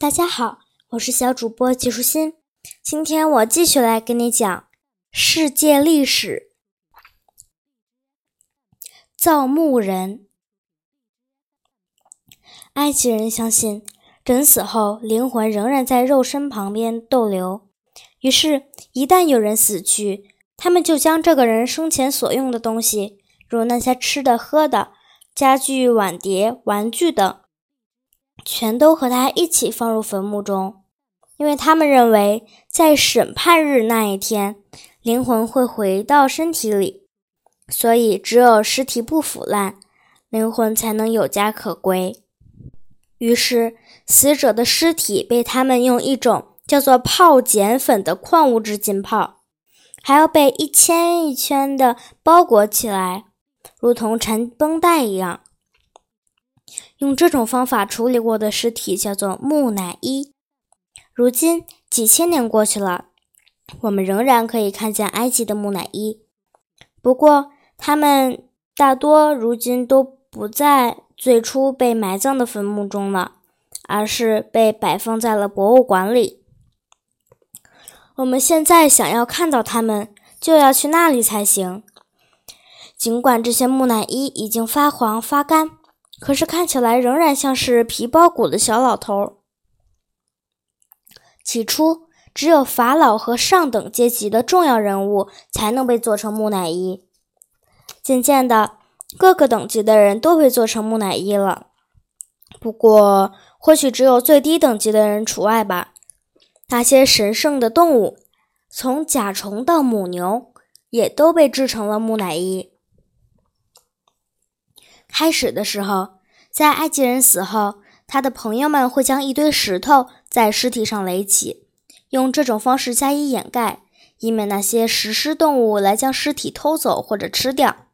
大家好，我是小主播季舒心。今天我继续来跟你讲世界历史。造墓人，埃及人相信人死后灵魂仍然在肉身旁边逗留，于是，一旦有人死去，他们就将这个人生前所用的东西，如那些吃的、喝的、家具、碗碟、玩具等。全都和他一起放入坟墓中，因为他们认为在审判日那一天，灵魂会回到身体里，所以只有尸体不腐烂，灵魂才能有家可归。于是，死者的尸体被他们用一种叫做泡碱粉的矿物质浸泡，还要被一圈一圈的包裹起来，如同缠绷带一样。用这种方法处理过的尸体叫做木乃伊。如今几千年过去了，我们仍然可以看见埃及的木乃伊。不过，它们大多如今都不在最初被埋葬的坟墓中了，而是被摆放在了博物馆里。我们现在想要看到它们，就要去那里才行。尽管这些木乃伊已经发黄发干。可是看起来仍然像是皮包骨的小老头。起初，只有法老和上等阶级的重要人物才能被做成木乃伊。渐渐的，各个等级的人都被做成木乃伊了。不过，或许只有最低等级的人除外吧。那些神圣的动物，从甲虫到母牛，也都被制成了木乃伊。开始的时候，在埃及人死后，他的朋友们会将一堆石头在尸体上垒起，用这种方式加以掩盖，以免那些食尸动物来将尸体偷走或者吃掉。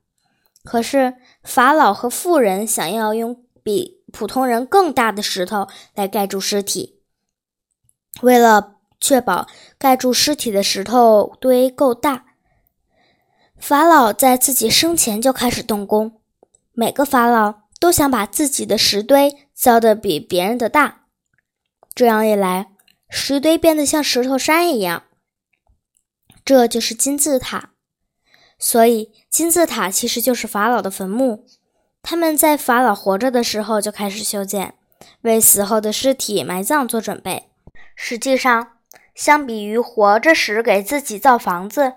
可是，法老和富人想要用比普通人更大的石头来盖住尸体，为了确保盖住尸体的石头堆够大，法老在自己生前就开始动工。每个法老都想把自己的石堆造得比别人的大，这样一来，石堆变得像石头山一样。这就是金字塔。所以，金字塔其实就是法老的坟墓。他们在法老活着的时候就开始修建，为死后的尸体埋葬做准备。实际上，相比于活着时给自己造房子，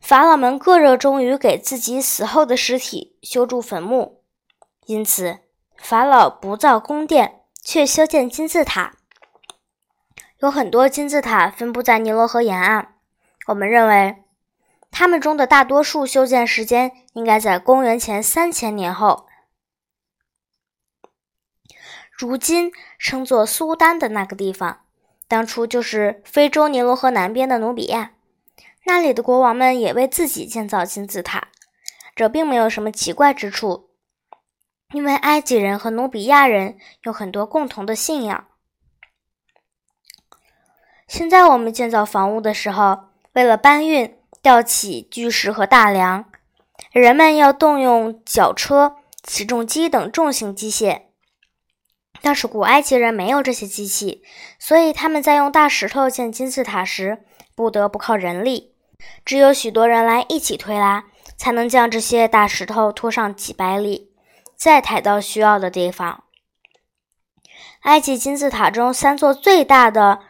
法老们各热衷于给自己死后的尸体修筑坟墓，因此法老不造宫殿，却修建金字塔。有很多金字塔分布在尼罗河沿岸。我们认为，他们中的大多数修建时间应该在公元前三千年后。如今称作苏丹的那个地方，当初就是非洲尼罗河南边的努比亚。那里的国王们也为自己建造金字塔，这并没有什么奇怪之处，因为埃及人和努比亚人有很多共同的信仰。现在我们建造房屋的时候，为了搬运、吊起巨石和大梁，人们要动用绞车、起重机等重型机械。但是古埃及人没有这些机器，所以他们在用大石头建金字塔时，不得不靠人力。只有许多人来一起推拉，才能将这些大石头拖上几百里，再抬到需要的地方。埃及金字塔中三座最大的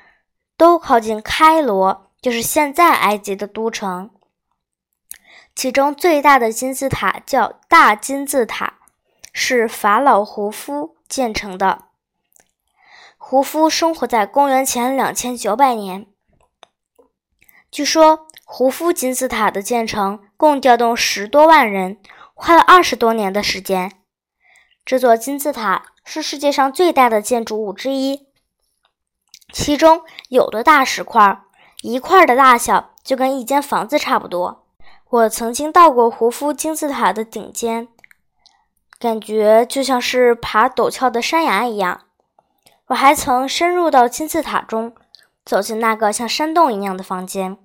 都靠近开罗，就是现在埃及的都城。其中最大的金字塔叫大金字塔，是法老胡夫建成的。胡夫生活在公元前两千九百年，据说。胡夫金字塔的建成共调动十多万人，花了二十多年的时间。这座金字塔是世界上最大的建筑物之一，其中有的大石块，一块的大小就跟一间房子差不多。我曾经到过胡夫金字塔的顶尖，感觉就像是爬陡峭的山崖一样。我还曾深入到金字塔中，走进那个像山洞一样的房间。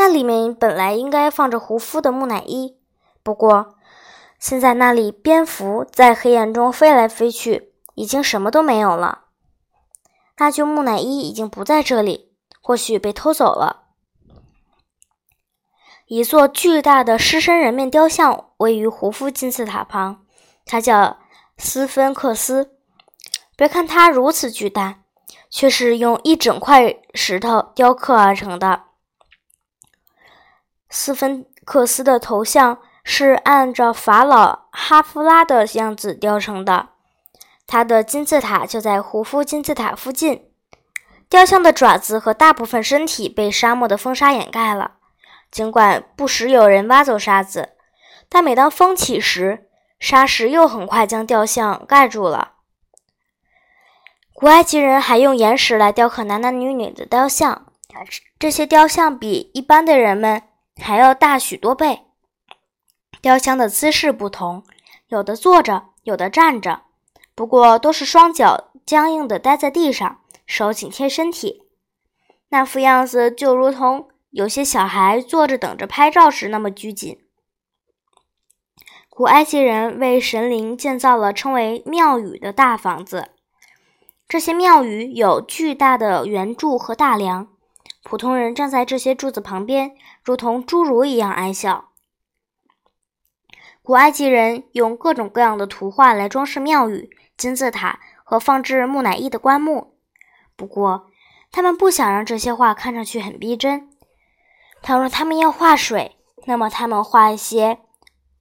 那里面本来应该放着胡夫的木乃伊，不过现在那里蝙蝠在黑暗中飞来飞去，已经什么都没有了。那具木乃伊已经不在这里，或许被偷走了。一座巨大的狮身人面雕像位于胡夫金字塔旁，它叫斯芬克斯。别看它如此巨大，却是用一整块石头雕刻而成的。斯芬克斯的头像是按照法老哈夫拉的样子雕成的，他的金字塔就在胡夫金字塔附近。雕像的爪子和大部分身体被沙漠的风沙掩盖了。尽管不时有人挖走沙子，但每当风起时，沙石又很快将雕像盖住了。古埃及人还用岩石来雕刻男男女女的雕像，这些雕像比一般的人们还要大许多倍。雕像的姿势不同，有的坐着，有的站着，不过都是双脚僵硬地待在地上，手紧贴身体，那副样子就如同……有些小孩坐着等着拍照时那么拘谨。古埃及人为神灵建造了称为庙宇的大房子，这些庙宇有巨大的圆柱和大梁，普通人站在这些柱子旁边，如同侏儒一样矮小。古埃及人用各种各样的图画来装饰庙宇、金字塔和放置木乃伊的棺木，不过他们不想让这些画看上去很逼真。倘若他们要画水，那么他们画一些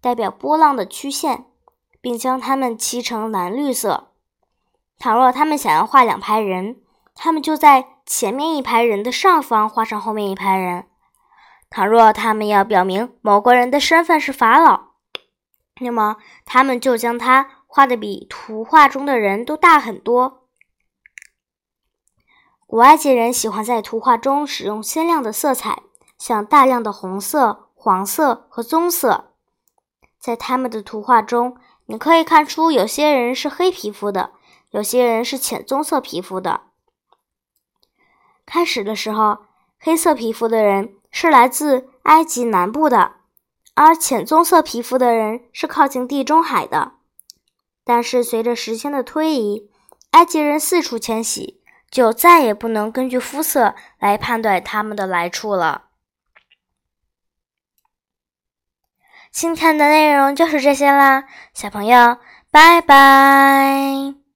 代表波浪的曲线，并将它们漆成蓝绿色。倘若他们想要画两排人，他们就在前面一排人的上方画上后面一排人。倘若他们要表明某个人的身份是法老，那么他们就将他画的比图画中的人都大很多。古埃及人喜欢在图画中使用鲜亮的色彩。像大量的红色、黄色和棕色，在他们的图画中，你可以看出有些人是黑皮肤的，有些人是浅棕色皮肤的。开始的时候，黑色皮肤的人是来自埃及南部的，而浅棕色皮肤的人是靠近地中海的。但是随着时间的推移，埃及人四处迁徙，就再也不能根据肤色来判断他们的来处了。今天的内容就是这些啦，小朋友，拜拜。